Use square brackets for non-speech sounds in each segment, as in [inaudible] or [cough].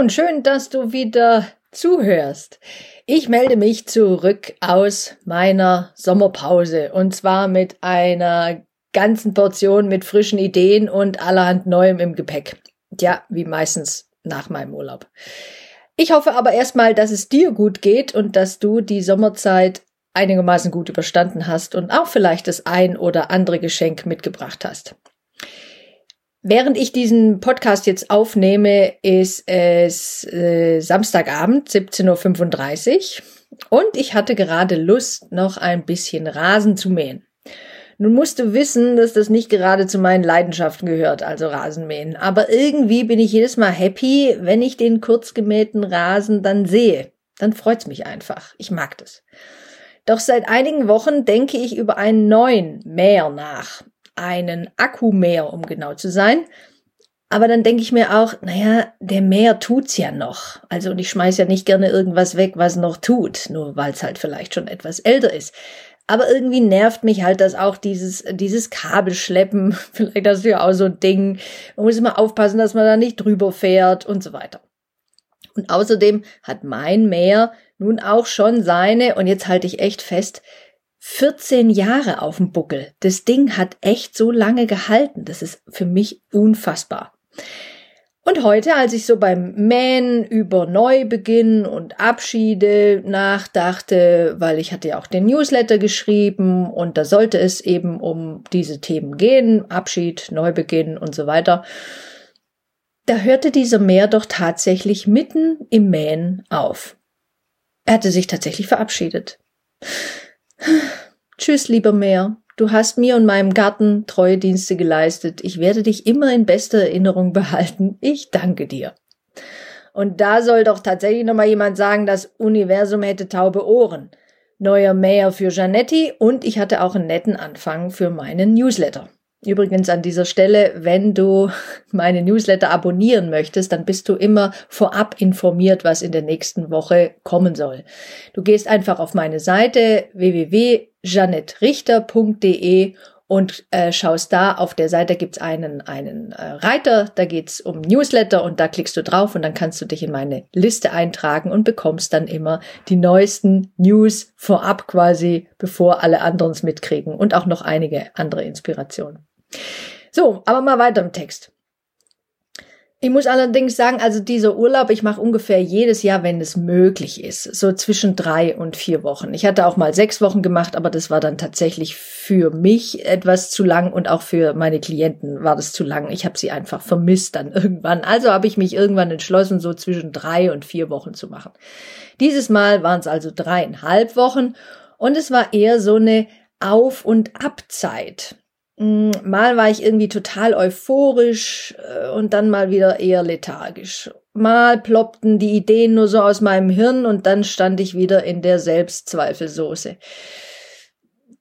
Und schön, dass du wieder zuhörst. Ich melde mich zurück aus meiner Sommerpause und zwar mit einer ganzen Portion mit frischen Ideen und allerhand Neuem im Gepäck. Ja, wie meistens nach meinem Urlaub. Ich hoffe aber erstmal, dass es dir gut geht und dass du die Sommerzeit einigermaßen gut überstanden hast und auch vielleicht das ein oder andere Geschenk mitgebracht hast. Während ich diesen Podcast jetzt aufnehme, ist es äh, Samstagabend, 17.35 Uhr. Und ich hatte gerade Lust, noch ein bisschen Rasen zu mähen. Nun musst du wissen, dass das nicht gerade zu meinen Leidenschaften gehört, also Rasenmähen. Aber irgendwie bin ich jedes Mal happy, wenn ich den kurz gemähten Rasen dann sehe. Dann freut's mich einfach. Ich mag das. Doch seit einigen Wochen denke ich über einen neuen Mäher nach einen Akkumäher, um genau zu sein. Aber dann denke ich mir auch, naja, der Mäher tut's ja noch. Also und ich schmeiß ja nicht gerne irgendwas weg, was noch tut, nur weil es halt vielleicht schon etwas älter ist. Aber irgendwie nervt mich halt das auch, dieses, dieses Kabelschleppen. [laughs] Vielleicht hast du ja auch so ein Ding. Man muss immer aufpassen, dass man da nicht drüber fährt und so weiter. Und außerdem hat mein Mäher nun auch schon seine, und jetzt halte ich echt fest, 14 Jahre auf dem Buckel. Das Ding hat echt so lange gehalten. Das ist für mich unfassbar. Und heute, als ich so beim Mähen über Neubeginn und Abschiede nachdachte, weil ich hatte ja auch den Newsletter geschrieben und da sollte es eben um diese Themen gehen, Abschied, Neubeginn und so weiter, da hörte dieser Mäher doch tatsächlich mitten im Mähen auf. Er hatte sich tatsächlich verabschiedet. Tschüss, lieber Meer. Du hast mir und meinem Garten treue Dienste geleistet. Ich werde dich immer in bester Erinnerung behalten. Ich danke dir. Und da soll doch tatsächlich nochmal jemand sagen, das Universum hätte taube Ohren. Neuer Mayor für Janetti und ich hatte auch einen netten Anfang für meinen Newsletter. Übrigens an dieser Stelle, wenn du meine Newsletter abonnieren möchtest, dann bist du immer vorab informiert, was in der nächsten Woche kommen soll. Du gehst einfach auf meine Seite www.janettrichter.de und äh, schaust da auf der Seite gibt's einen einen äh, Reiter, da geht's um Newsletter und da klickst du drauf und dann kannst du dich in meine Liste eintragen und bekommst dann immer die neuesten News vorab quasi, bevor alle anderen es mitkriegen und auch noch einige andere Inspirationen. So, aber mal weiter im Text. Ich muss allerdings sagen, also dieser Urlaub, ich mache ungefähr jedes Jahr, wenn es möglich ist, so zwischen drei und vier Wochen. Ich hatte auch mal sechs Wochen gemacht, aber das war dann tatsächlich für mich etwas zu lang und auch für meine Klienten war das zu lang. Ich habe sie einfach vermisst dann [laughs] irgendwann. Also habe ich mich irgendwann entschlossen, so zwischen drei und vier Wochen zu machen. Dieses Mal waren es also dreieinhalb Wochen und es war eher so eine Auf- und Abzeit. Mm, mal war ich irgendwie total euphorisch äh, und dann mal wieder eher lethargisch. Mal ploppten die Ideen nur so aus meinem Hirn und dann stand ich wieder in der Selbstzweifelsoße.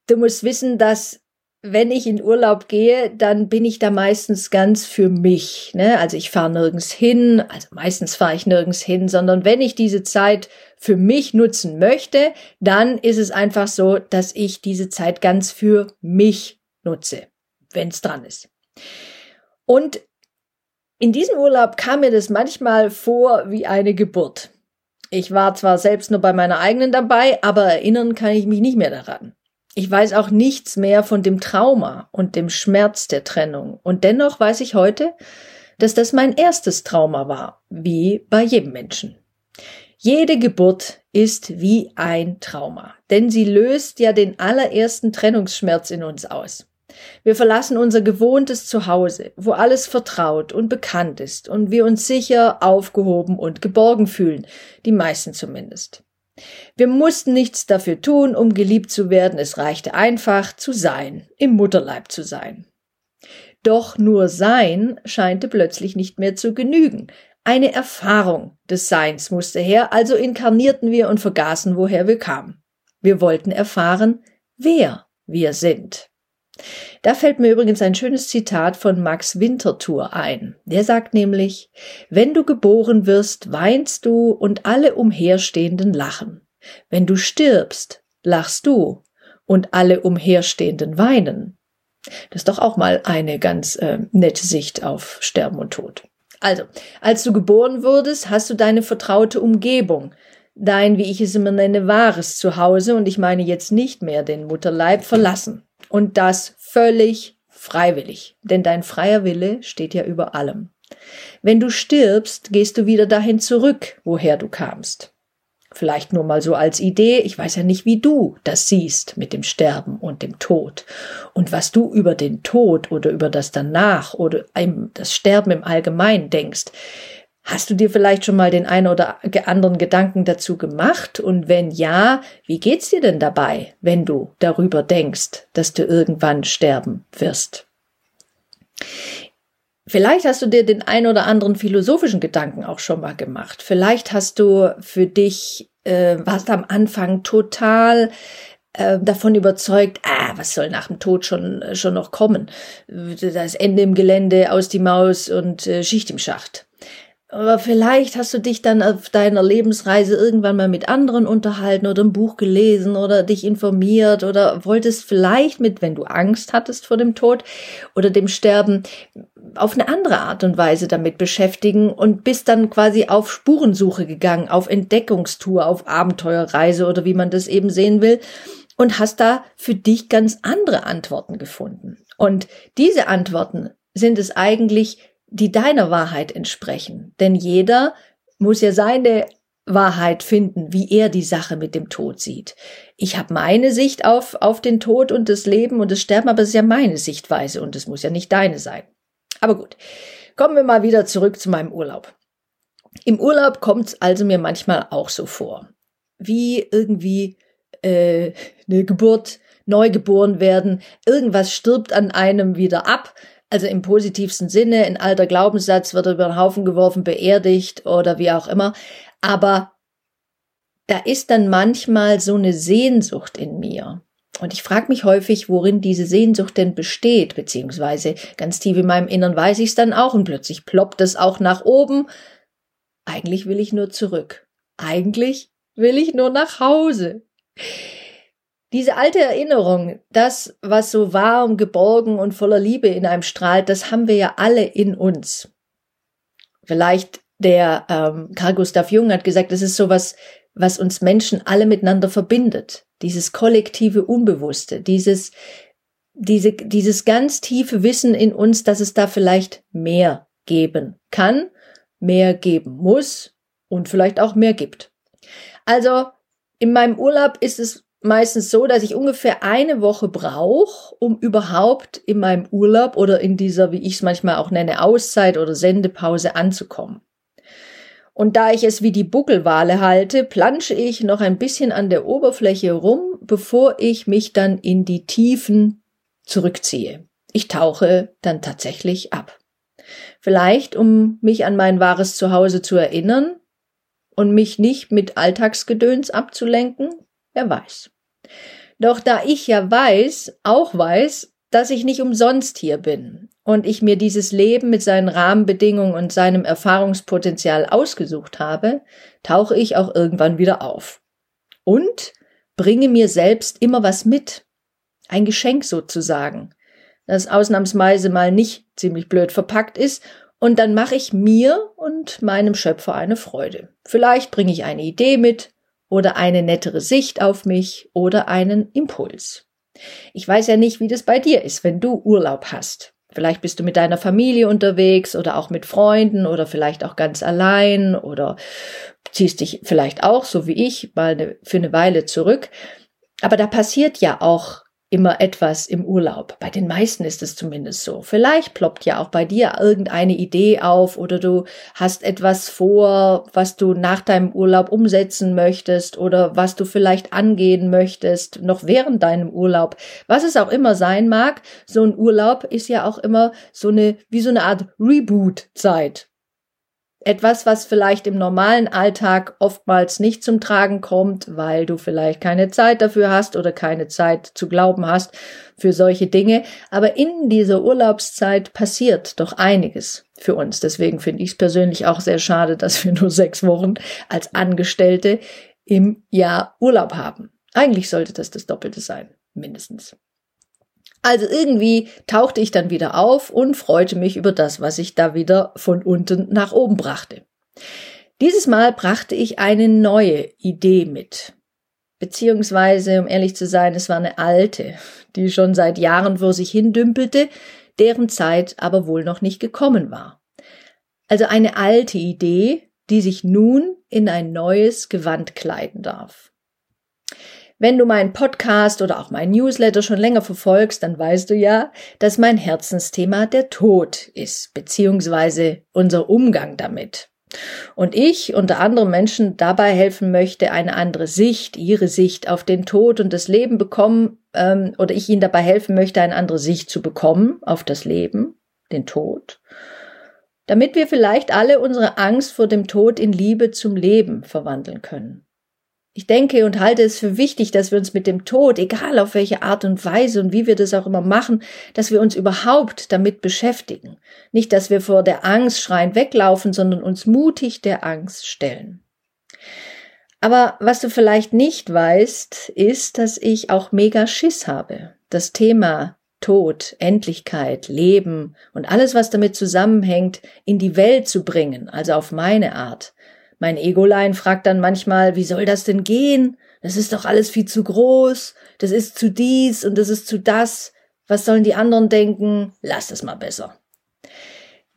Du musst wissen, dass wenn ich in Urlaub gehe, dann bin ich da meistens ganz für mich. Ne? Also ich fahre nirgends hin, also meistens fahre ich nirgends hin, sondern wenn ich diese Zeit für mich nutzen möchte, dann ist es einfach so, dass ich diese Zeit ganz für mich nutze, wenn es dran ist. Und in diesem Urlaub kam mir das manchmal vor wie eine Geburt. Ich war zwar selbst nur bei meiner eigenen dabei, aber erinnern kann ich mich nicht mehr daran. Ich weiß auch nichts mehr von dem Trauma und dem Schmerz der Trennung. Und dennoch weiß ich heute, dass das mein erstes Trauma war, wie bei jedem Menschen. Jede Geburt ist wie ein Trauma, denn sie löst ja den allerersten Trennungsschmerz in uns aus. Wir verlassen unser gewohntes Zuhause, wo alles vertraut und bekannt ist und wir uns sicher, aufgehoben und geborgen fühlen, die meisten zumindest. Wir mussten nichts dafür tun, um geliebt zu werden, es reichte einfach zu sein, im Mutterleib zu sein. Doch nur sein scheinte plötzlich nicht mehr zu genügen. Eine Erfahrung des Seins musste her, also inkarnierten wir und vergaßen, woher wir kamen. Wir wollten erfahren, wer wir sind. Da fällt mir übrigens ein schönes Zitat von Max Winterthur ein. Der sagt nämlich, wenn du geboren wirst, weinst du und alle Umherstehenden lachen. Wenn du stirbst, lachst du und alle Umherstehenden weinen. Das ist doch auch mal eine ganz äh, nette Sicht auf Sterben und Tod. Also, als du geboren wurdest, hast du deine vertraute Umgebung, dein, wie ich es immer nenne, wahres Zuhause, und ich meine jetzt nicht mehr den Mutterleib, verlassen. Und das völlig freiwillig, denn dein freier Wille steht ja über allem. Wenn du stirbst, gehst du wieder dahin zurück, woher du kamst. Vielleicht nur mal so als Idee, ich weiß ja nicht, wie du das siehst mit dem Sterben und dem Tod und was du über den Tod oder über das Danach oder das Sterben im Allgemeinen denkst. Hast du dir vielleicht schon mal den einen oder anderen Gedanken dazu gemacht? Und wenn ja, wie geht's dir denn dabei, wenn du darüber denkst, dass du irgendwann sterben wirst? Vielleicht hast du dir den ein oder anderen philosophischen Gedanken auch schon mal gemacht. Vielleicht hast du für dich, äh, warst am Anfang total äh, davon überzeugt, ah, was soll nach dem Tod schon, schon noch kommen? Das Ende im Gelände, aus die Maus und äh, Schicht im Schacht. Aber vielleicht hast du dich dann auf deiner Lebensreise irgendwann mal mit anderen unterhalten oder ein Buch gelesen oder dich informiert oder wolltest vielleicht mit, wenn du Angst hattest vor dem Tod oder dem Sterben, auf eine andere Art und Weise damit beschäftigen und bist dann quasi auf Spurensuche gegangen, auf Entdeckungstour, auf Abenteuerreise oder wie man das eben sehen will und hast da für dich ganz andere Antworten gefunden. Und diese Antworten sind es eigentlich, die deiner Wahrheit entsprechen. Denn jeder muss ja seine Wahrheit finden, wie er die Sache mit dem Tod sieht. Ich habe meine Sicht auf, auf den Tod und das Leben und das Sterben, aber es ist ja meine Sichtweise und es muss ja nicht deine sein. Aber gut, kommen wir mal wieder zurück zu meinem Urlaub. Im Urlaub kommt es also mir manchmal auch so vor, wie irgendwie äh, eine Geburt, neu geboren werden, irgendwas stirbt an einem wieder ab, also im positivsten Sinne, ein alter Glaubenssatz wird über den Haufen geworfen, beerdigt oder wie auch immer. Aber da ist dann manchmal so eine Sehnsucht in mir. Und ich frage mich häufig, worin diese Sehnsucht denn besteht, beziehungsweise ganz tief in meinem Innern weiß ich es dann auch und plötzlich ploppt es auch nach oben. Eigentlich will ich nur zurück. Eigentlich will ich nur nach Hause. Diese alte Erinnerung, das, was so warm, geborgen und voller Liebe in einem strahlt, das haben wir ja alle in uns. Vielleicht der ähm, Carl Gustav Jung hat gesagt, das ist sowas, was uns Menschen alle miteinander verbindet. Dieses kollektive Unbewusste, dieses, diese, dieses ganz tiefe Wissen in uns, dass es da vielleicht mehr geben kann, mehr geben muss und vielleicht auch mehr gibt. Also in meinem Urlaub ist es meistens so, dass ich ungefähr eine Woche brauche, um überhaupt in meinem Urlaub oder in dieser, wie ich es manchmal auch nenne, Auszeit oder Sendepause anzukommen. Und da ich es wie die Buckelwale halte, plansche ich noch ein bisschen an der Oberfläche rum, bevor ich mich dann in die Tiefen zurückziehe. Ich tauche dann tatsächlich ab. Vielleicht, um mich an mein wahres Zuhause zu erinnern und mich nicht mit Alltagsgedöns abzulenken, Wer weiß. Doch da ich ja weiß, auch weiß, dass ich nicht umsonst hier bin und ich mir dieses Leben mit seinen Rahmenbedingungen und seinem Erfahrungspotenzial ausgesucht habe, tauche ich auch irgendwann wieder auf. Und bringe mir selbst immer was mit. Ein Geschenk sozusagen, das ausnahmsweise mal nicht ziemlich blöd verpackt ist und dann mache ich mir und meinem Schöpfer eine Freude. Vielleicht bringe ich eine Idee mit, oder eine nettere Sicht auf mich oder einen Impuls. Ich weiß ja nicht, wie das bei dir ist, wenn du Urlaub hast. Vielleicht bist du mit deiner Familie unterwegs oder auch mit Freunden oder vielleicht auch ganz allein oder ziehst dich vielleicht auch, so wie ich, mal eine, für eine Weile zurück. Aber da passiert ja auch immer etwas im Urlaub. Bei den meisten ist es zumindest so. Vielleicht ploppt ja auch bei dir irgendeine Idee auf oder du hast etwas vor, was du nach deinem Urlaub umsetzen möchtest oder was du vielleicht angehen möchtest, noch während deinem Urlaub. Was es auch immer sein mag, so ein Urlaub ist ja auch immer so eine, wie so eine Art Reboot-Zeit. Etwas, was vielleicht im normalen Alltag oftmals nicht zum Tragen kommt, weil du vielleicht keine Zeit dafür hast oder keine Zeit zu glauben hast für solche Dinge. Aber in dieser Urlaubszeit passiert doch einiges für uns. Deswegen finde ich es persönlich auch sehr schade, dass wir nur sechs Wochen als Angestellte im Jahr Urlaub haben. Eigentlich sollte das das Doppelte sein, mindestens. Also irgendwie tauchte ich dann wieder auf und freute mich über das, was ich da wieder von unten nach oben brachte. Dieses Mal brachte ich eine neue Idee mit. Beziehungsweise, um ehrlich zu sein, es war eine alte, die schon seit Jahren vor sich hindümpelte, deren Zeit aber wohl noch nicht gekommen war. Also eine alte Idee, die sich nun in ein neues Gewand kleiden darf. Wenn du meinen Podcast oder auch meinen Newsletter schon länger verfolgst, dann weißt du ja, dass mein Herzensthema der Tod ist, beziehungsweise unser Umgang damit. Und ich unter anderem Menschen dabei helfen möchte, eine andere Sicht, ihre Sicht auf den Tod und das Leben bekommen, ähm, oder ich ihnen dabei helfen möchte, eine andere Sicht zu bekommen auf das Leben, den Tod, damit wir vielleicht alle unsere Angst vor dem Tod in Liebe zum Leben verwandeln können. Ich denke und halte es für wichtig, dass wir uns mit dem Tod, egal auf welche Art und Weise und wie wir das auch immer machen, dass wir uns überhaupt damit beschäftigen. Nicht, dass wir vor der Angst schreien weglaufen, sondern uns mutig der Angst stellen. Aber was du vielleicht nicht weißt, ist, dass ich auch mega Schiss habe. Das Thema Tod, Endlichkeit, Leben und alles, was damit zusammenhängt, in die Welt zu bringen, also auf meine Art. Mein Egolein fragt dann manchmal, wie soll das denn gehen? Das ist doch alles viel zu groß, das ist zu dies und das ist zu das. Was sollen die anderen denken? Lass es mal besser.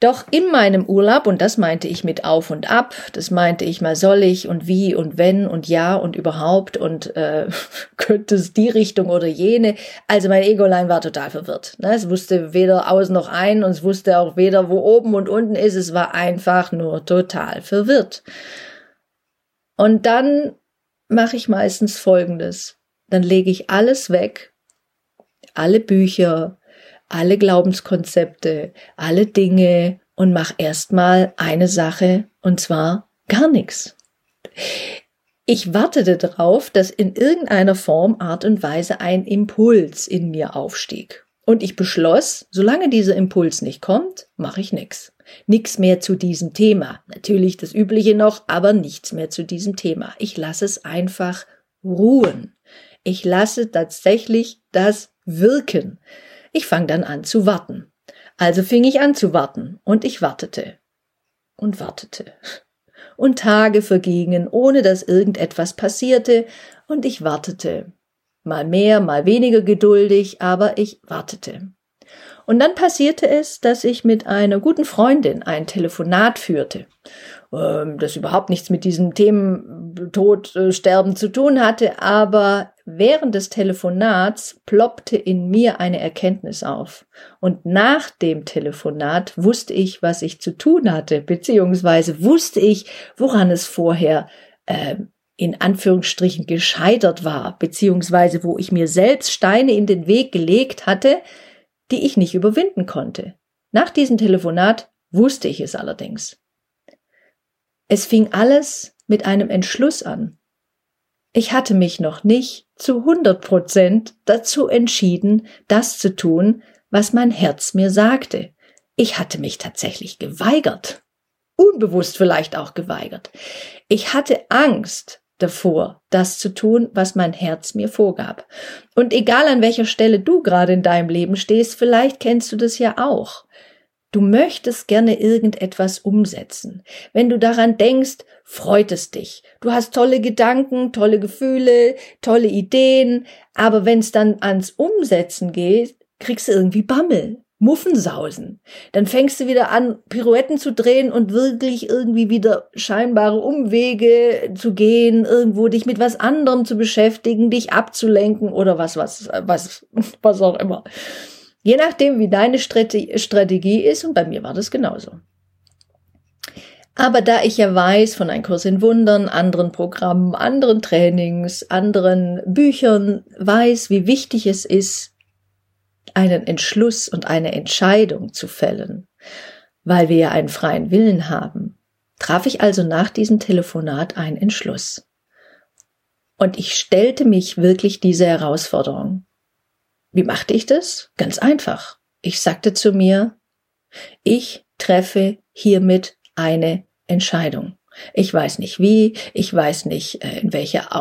Doch in meinem Urlaub, und das meinte ich mit auf und ab, das meinte ich mal soll ich und wie und wenn und ja und überhaupt und äh, [laughs] könnte es die Richtung oder jene. Also mein Egolein war total verwirrt. Ne? Es wusste weder aus noch ein und es wusste auch weder, wo oben und unten ist. Es war einfach nur total verwirrt. Und dann mache ich meistens Folgendes. Dann lege ich alles weg, alle Bücher, alle Glaubenskonzepte, alle Dinge und mach erstmal eine Sache und zwar gar nichts. Ich wartete darauf, dass in irgendeiner Form, Art und Weise ein Impuls in mir aufstieg. Und ich beschloss, solange dieser Impuls nicht kommt, mache ich nichts. Nichts mehr zu diesem Thema. Natürlich das Übliche noch, aber nichts mehr zu diesem Thema. Ich lasse es einfach ruhen. Ich lasse tatsächlich das wirken. Ich fange dann an zu warten. Also fing ich an zu warten und ich wartete und wartete. Und Tage vergingen, ohne dass irgendetwas passierte, und ich wartete. Mal mehr, mal weniger geduldig, aber ich wartete. Und dann passierte es, dass ich mit einer guten Freundin ein Telefonat führte, das überhaupt nichts mit diesen Themen Tod, äh, Sterben zu tun hatte, aber Während des Telefonats ploppte in mir eine Erkenntnis auf. Und nach dem Telefonat wusste ich, was ich zu tun hatte, beziehungsweise wusste ich, woran es vorher äh, in Anführungsstrichen gescheitert war, beziehungsweise wo ich mir selbst Steine in den Weg gelegt hatte, die ich nicht überwinden konnte. Nach diesem Telefonat wusste ich es allerdings. Es fing alles mit einem Entschluss an. Ich hatte mich noch nicht zu 100 Prozent dazu entschieden, das zu tun, was mein Herz mir sagte. Ich hatte mich tatsächlich geweigert. Unbewusst vielleicht auch geweigert. Ich hatte Angst davor, das zu tun, was mein Herz mir vorgab. Und egal an welcher Stelle du gerade in deinem Leben stehst, vielleicht kennst du das ja auch. Du möchtest gerne irgendetwas umsetzen. Wenn du daran denkst, freut es dich. Du hast tolle Gedanken, tolle Gefühle, tolle Ideen, aber wenn es dann ans Umsetzen geht, kriegst du irgendwie Bammel, Muffensausen. Dann fängst du wieder an, Pirouetten zu drehen und wirklich irgendwie wieder scheinbare Umwege zu gehen, irgendwo dich mit was anderem zu beschäftigen, dich abzulenken oder was, was, was, [laughs] was auch immer. Je nachdem, wie deine Strategie ist, und bei mir war das genauso. Aber da ich ja weiß von einem Kurs in Wundern, anderen Programmen, anderen Trainings, anderen Büchern, weiß, wie wichtig es ist, einen Entschluss und eine Entscheidung zu fällen, weil wir ja einen freien Willen haben, traf ich also nach diesem Telefonat einen Entschluss. Und ich stellte mich wirklich diese Herausforderung. Wie machte ich das? Ganz einfach. Ich sagte zu mir, ich treffe hiermit eine Entscheidung. Ich weiß nicht wie, ich weiß nicht äh, in welcher,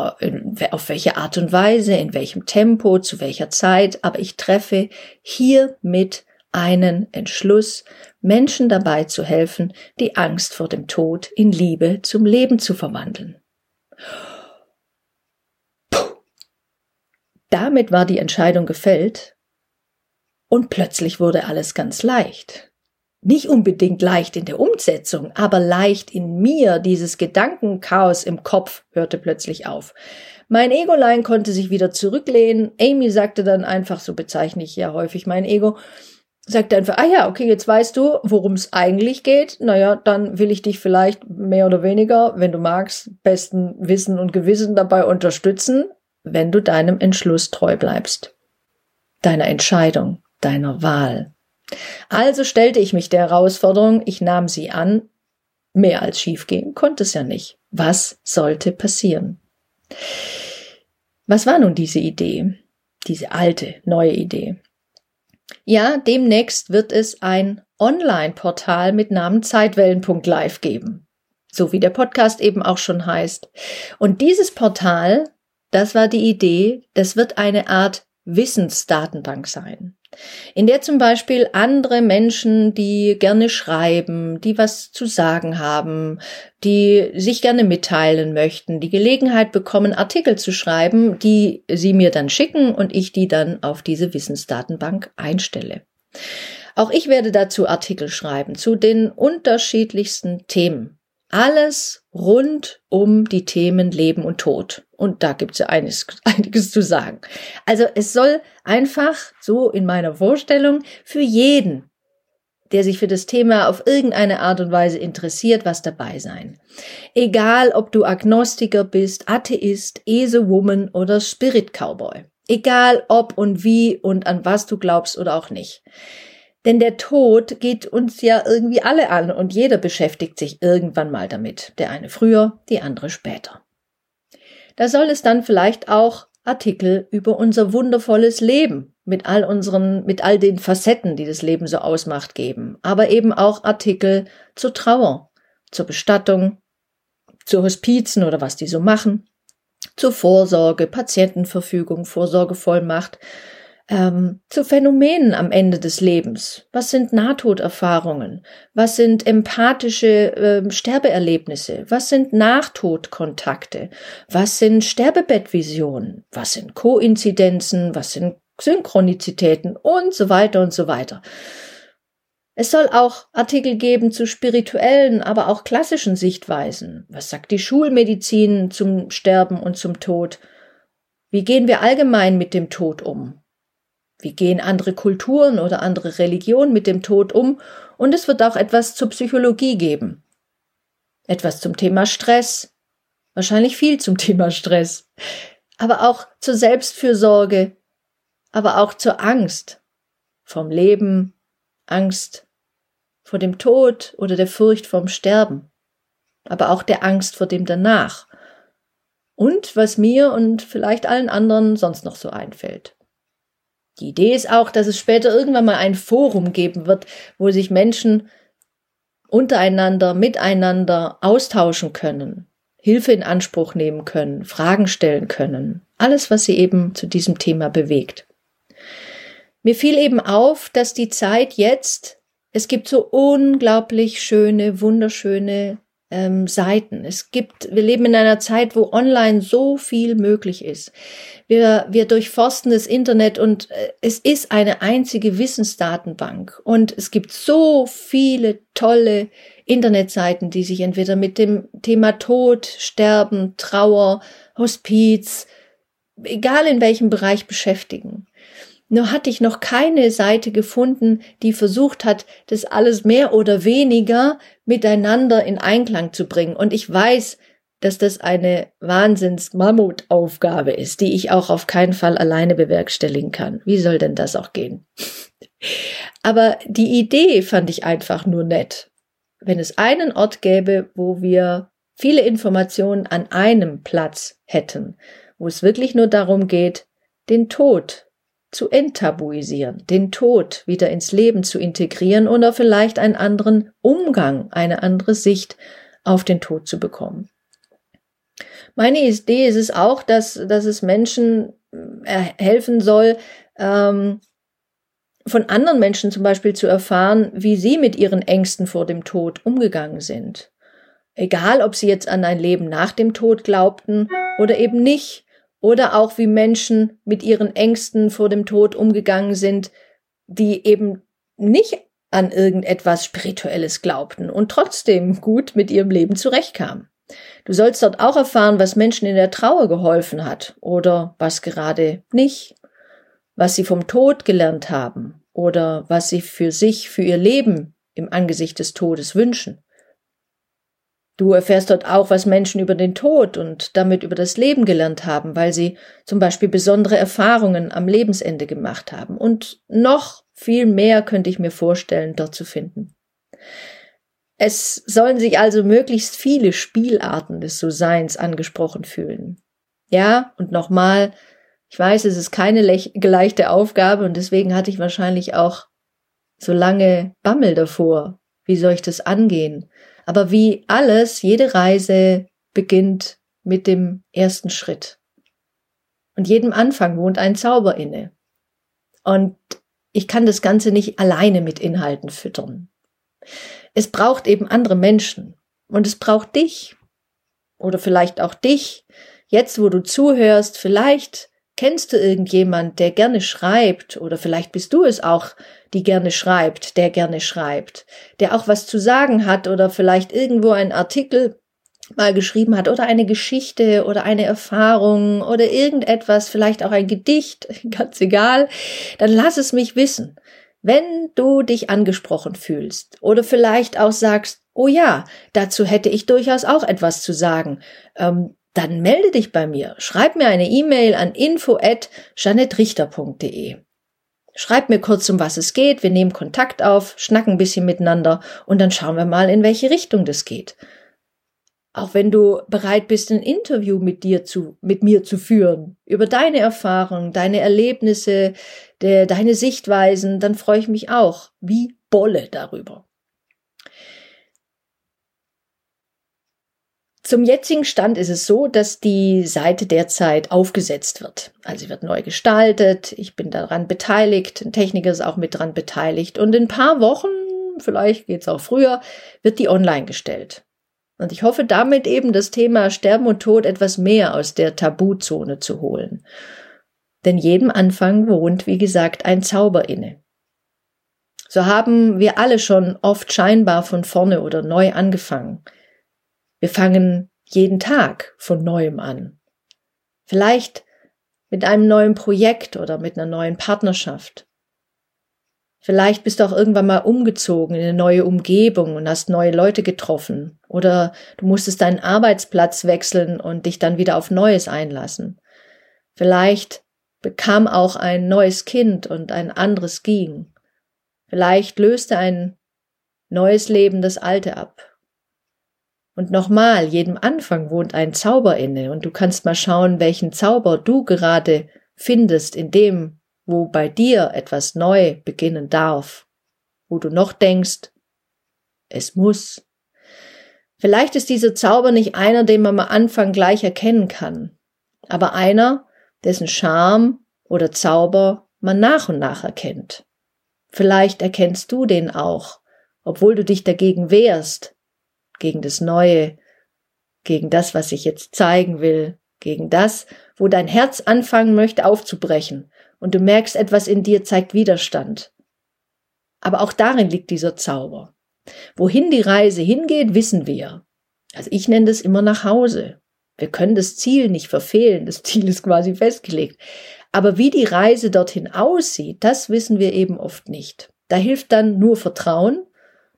auf welche Art und Weise, in welchem Tempo, zu welcher Zeit, aber ich treffe hiermit einen Entschluss, Menschen dabei zu helfen, die Angst vor dem Tod in Liebe zum Leben zu verwandeln. Damit war die Entscheidung gefällt und plötzlich wurde alles ganz leicht nicht unbedingt leicht in der Umsetzung, aber leicht in mir. Dieses Gedankenchaos im Kopf hörte plötzlich auf. Mein Egolein konnte sich wieder zurücklehnen. Amy sagte dann einfach, so bezeichne ich ja häufig mein Ego, sagte einfach, ah ja, okay, jetzt weißt du, worum es eigentlich geht. Naja, dann will ich dich vielleicht mehr oder weniger, wenn du magst, besten Wissen und Gewissen dabei unterstützen, wenn du deinem Entschluss treu bleibst. Deiner Entscheidung, deiner Wahl. Also stellte ich mich der Herausforderung, ich nahm sie an. Mehr als schiefgehen konnte es ja nicht. Was sollte passieren? Was war nun diese Idee? Diese alte, neue Idee. Ja, demnächst wird es ein Online-Portal mit Namen Zeitwellen.live geben. So wie der Podcast eben auch schon heißt. Und dieses Portal, das war die Idee, das wird eine Art Wissensdatenbank sein in der zum Beispiel andere Menschen, die gerne schreiben, die was zu sagen haben, die sich gerne mitteilen möchten, die Gelegenheit bekommen, Artikel zu schreiben, die sie mir dann schicken und ich die dann auf diese Wissensdatenbank einstelle. Auch ich werde dazu Artikel schreiben zu den unterschiedlichsten Themen. Alles rund um die Themen Leben und Tod. Und da gibt es ja einiges, [laughs] einiges zu sagen. Also es soll einfach so in meiner Vorstellung für jeden, der sich für das Thema auf irgendeine Art und Weise interessiert, was dabei sein. Egal, ob du Agnostiker bist, Atheist, Esewoman oder Spirit Cowboy. Egal, ob und wie und an was du glaubst oder auch nicht. Denn der Tod geht uns ja irgendwie alle an und jeder beschäftigt sich irgendwann mal damit. Der eine früher, die andere später. Da soll es dann vielleicht auch Artikel über unser wundervolles Leben mit all unseren, mit all den Facetten, die das Leben so ausmacht, geben. Aber eben auch Artikel zur Trauer, zur Bestattung, zu Hospizen oder was die so machen, zur Vorsorge, Patientenverfügung, Vorsorgevollmacht, ähm, zu Phänomenen am Ende des Lebens. Was sind Nahtoderfahrungen? Was sind empathische äh, Sterbeerlebnisse? Was sind Nachtodkontakte? Was sind Sterbebettvisionen? Was sind Koinzidenzen? Was sind Synchronizitäten? Und so weiter und so weiter. Es soll auch Artikel geben zu spirituellen, aber auch klassischen Sichtweisen. Was sagt die Schulmedizin zum Sterben und zum Tod? Wie gehen wir allgemein mit dem Tod um? Wie gehen andere Kulturen oder andere Religionen mit dem Tod um? Und es wird auch etwas zur Psychologie geben. Etwas zum Thema Stress. Wahrscheinlich viel zum [laughs] Thema Stress. Aber auch zur Selbstfürsorge. Aber auch zur Angst. Vom Leben. Angst vor dem Tod oder der Furcht vorm Sterben. Aber auch der Angst vor dem danach. Und was mir und vielleicht allen anderen sonst noch so einfällt. Die Idee ist auch, dass es später irgendwann mal ein Forum geben wird, wo sich Menschen untereinander, miteinander austauschen können, Hilfe in Anspruch nehmen können, Fragen stellen können. Alles, was sie eben zu diesem Thema bewegt. Mir fiel eben auf, dass die Zeit jetzt, es gibt so unglaublich schöne, wunderschöne ähm, Seiten. Es gibt, wir leben in einer Zeit, wo online so viel möglich ist. Wir, wir durchforsten das Internet und äh, es ist eine einzige Wissensdatenbank. Und es gibt so viele tolle Internetseiten, die sich entweder mit dem Thema Tod, Sterben, Trauer, Hospiz, egal in welchem Bereich beschäftigen. Nur hatte ich noch keine Seite gefunden, die versucht hat, das alles mehr oder weniger miteinander in Einklang zu bringen. Und ich weiß, dass das eine Wahnsinns-Mammutaufgabe ist, die ich auch auf keinen Fall alleine bewerkstelligen kann. Wie soll denn das auch gehen? [laughs] Aber die Idee fand ich einfach nur nett. wenn es einen Ort gäbe, wo wir viele Informationen an einem Platz hätten, wo es wirklich nur darum geht, den Tod zu enttabuisieren, den Tod wieder ins Leben zu integrieren oder vielleicht einen anderen Umgang, eine andere Sicht auf den Tod zu bekommen. Meine Idee ist es auch, dass, dass es Menschen äh, helfen soll, ähm, von anderen Menschen zum Beispiel zu erfahren, wie sie mit ihren Ängsten vor dem Tod umgegangen sind. Egal, ob sie jetzt an ein Leben nach dem Tod glaubten oder eben nicht, oder auch wie Menschen mit ihren Ängsten vor dem Tod umgegangen sind, die eben nicht an irgendetwas Spirituelles glaubten und trotzdem gut mit ihrem Leben zurechtkamen. Du sollst dort auch erfahren, was Menschen in der Trauer geholfen hat oder was gerade nicht, was sie vom Tod gelernt haben oder was sie für sich, für ihr Leben im Angesicht des Todes wünschen. Du erfährst dort auch, was Menschen über den Tod und damit über das Leben gelernt haben, weil sie zum Beispiel besondere Erfahrungen am Lebensende gemacht haben. Und noch viel mehr könnte ich mir vorstellen, dort zu finden. Es sollen sich also möglichst viele Spielarten des So-Seins angesprochen fühlen. Ja, und nochmal, ich weiß, es ist keine leichte Aufgabe und deswegen hatte ich wahrscheinlich auch so lange Bammel davor. Wie soll ich das angehen? Aber wie alles, jede Reise beginnt mit dem ersten Schritt. Und jedem Anfang wohnt ein Zauber inne. Und ich kann das Ganze nicht alleine mit Inhalten füttern. Es braucht eben andere Menschen. Und es braucht dich. Oder vielleicht auch dich. Jetzt, wo du zuhörst, vielleicht kennst du irgendjemand, der gerne schreibt, oder vielleicht bist du es auch, die gerne schreibt, der gerne schreibt, der auch was zu sagen hat oder vielleicht irgendwo einen Artikel mal geschrieben hat oder eine Geschichte oder eine Erfahrung oder irgendetwas, vielleicht auch ein Gedicht, [laughs] ganz egal, dann lass es mich wissen. Wenn du dich angesprochen fühlst oder vielleicht auch sagst, oh ja, dazu hätte ich durchaus auch etwas zu sagen, ähm, dann melde dich bei mir. Schreib mir eine E-Mail an info at janettrichter.de. Schreib mir kurz, um was es geht, wir nehmen Kontakt auf, schnacken ein bisschen miteinander und dann schauen wir mal, in welche Richtung das geht. Auch wenn du bereit bist, ein Interview mit dir zu, mit mir zu führen, über deine Erfahrungen, deine Erlebnisse, der, deine Sichtweisen, dann freue ich mich auch wie Bolle darüber. Zum jetzigen Stand ist es so, dass die Seite derzeit aufgesetzt wird. Also sie wird neu gestaltet, ich bin daran beteiligt, ein Techniker ist auch mit dran beteiligt und in ein paar Wochen, vielleicht geht's auch früher, wird die online gestellt. Und ich hoffe damit eben das Thema Sterben und Tod etwas mehr aus der Tabuzone zu holen. Denn jedem Anfang wohnt, wie gesagt, ein Zauber inne. So haben wir alle schon oft scheinbar von vorne oder neu angefangen. Wir fangen jeden Tag von neuem an. Vielleicht mit einem neuen Projekt oder mit einer neuen Partnerschaft. Vielleicht bist du auch irgendwann mal umgezogen in eine neue Umgebung und hast neue Leute getroffen. Oder du musstest deinen Arbeitsplatz wechseln und dich dann wieder auf Neues einlassen. Vielleicht bekam auch ein neues Kind und ein anderes ging. Vielleicht löste ein neues Leben das alte ab. Und nochmal, jedem Anfang wohnt ein Zauber inne und du kannst mal schauen, welchen Zauber du gerade findest in dem, wo bei dir etwas neu beginnen darf, wo du noch denkst, es muss. Vielleicht ist dieser Zauber nicht einer, den man am Anfang gleich erkennen kann, aber einer, dessen Charme oder Zauber man nach und nach erkennt. Vielleicht erkennst du den auch, obwohl du dich dagegen wehrst, gegen das Neue, gegen das, was ich jetzt zeigen will, gegen das, wo dein Herz anfangen möchte aufzubrechen und du merkst, etwas in dir zeigt Widerstand. Aber auch darin liegt dieser Zauber. Wohin die Reise hingeht, wissen wir. Also ich nenne das immer nach Hause. Wir können das Ziel nicht verfehlen, das Ziel ist quasi festgelegt. Aber wie die Reise dorthin aussieht, das wissen wir eben oft nicht. Da hilft dann nur Vertrauen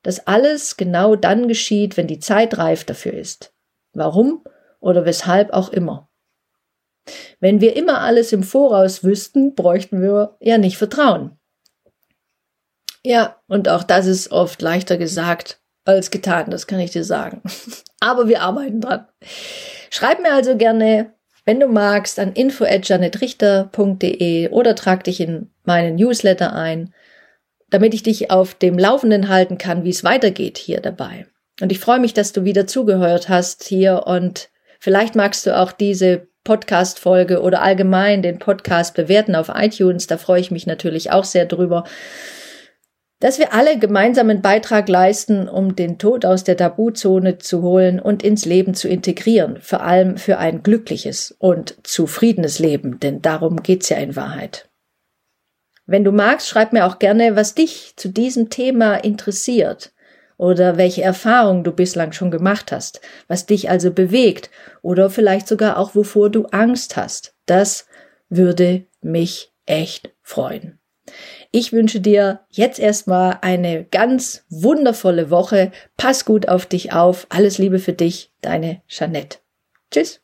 dass alles genau dann geschieht, wenn die Zeit reif dafür ist. Warum oder weshalb auch immer. Wenn wir immer alles im Voraus wüssten, bräuchten wir ja nicht Vertrauen. Ja, und auch das ist oft leichter gesagt als getan, das kann ich dir sagen. [laughs] Aber wir arbeiten dran. Schreib mir also gerne, wenn du magst, an info@janetrichter.de oder trag dich in meinen Newsletter ein, damit ich dich auf dem Laufenden halten kann, wie es weitergeht hier dabei. Und ich freue mich, dass du wieder zugehört hast hier und vielleicht magst du auch diese Podcast-Folge oder allgemein den Podcast bewerten auf iTunes. Da freue ich mich natürlich auch sehr drüber dass wir alle gemeinsamen Beitrag leisten, um den Tod aus der Tabuzone zu holen und ins Leben zu integrieren, vor allem für ein glückliches und zufriedenes Leben, denn darum geht's ja in Wahrheit. Wenn du magst, schreib mir auch gerne, was dich zu diesem Thema interessiert oder welche Erfahrungen du bislang schon gemacht hast, was dich also bewegt oder vielleicht sogar auch wovor du Angst hast. Das würde mich echt freuen. Ich wünsche dir jetzt erstmal eine ganz wundervolle Woche. Pass gut auf dich auf. Alles Liebe für dich, deine Jeanette. Tschüss.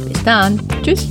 Dann. Tschüss.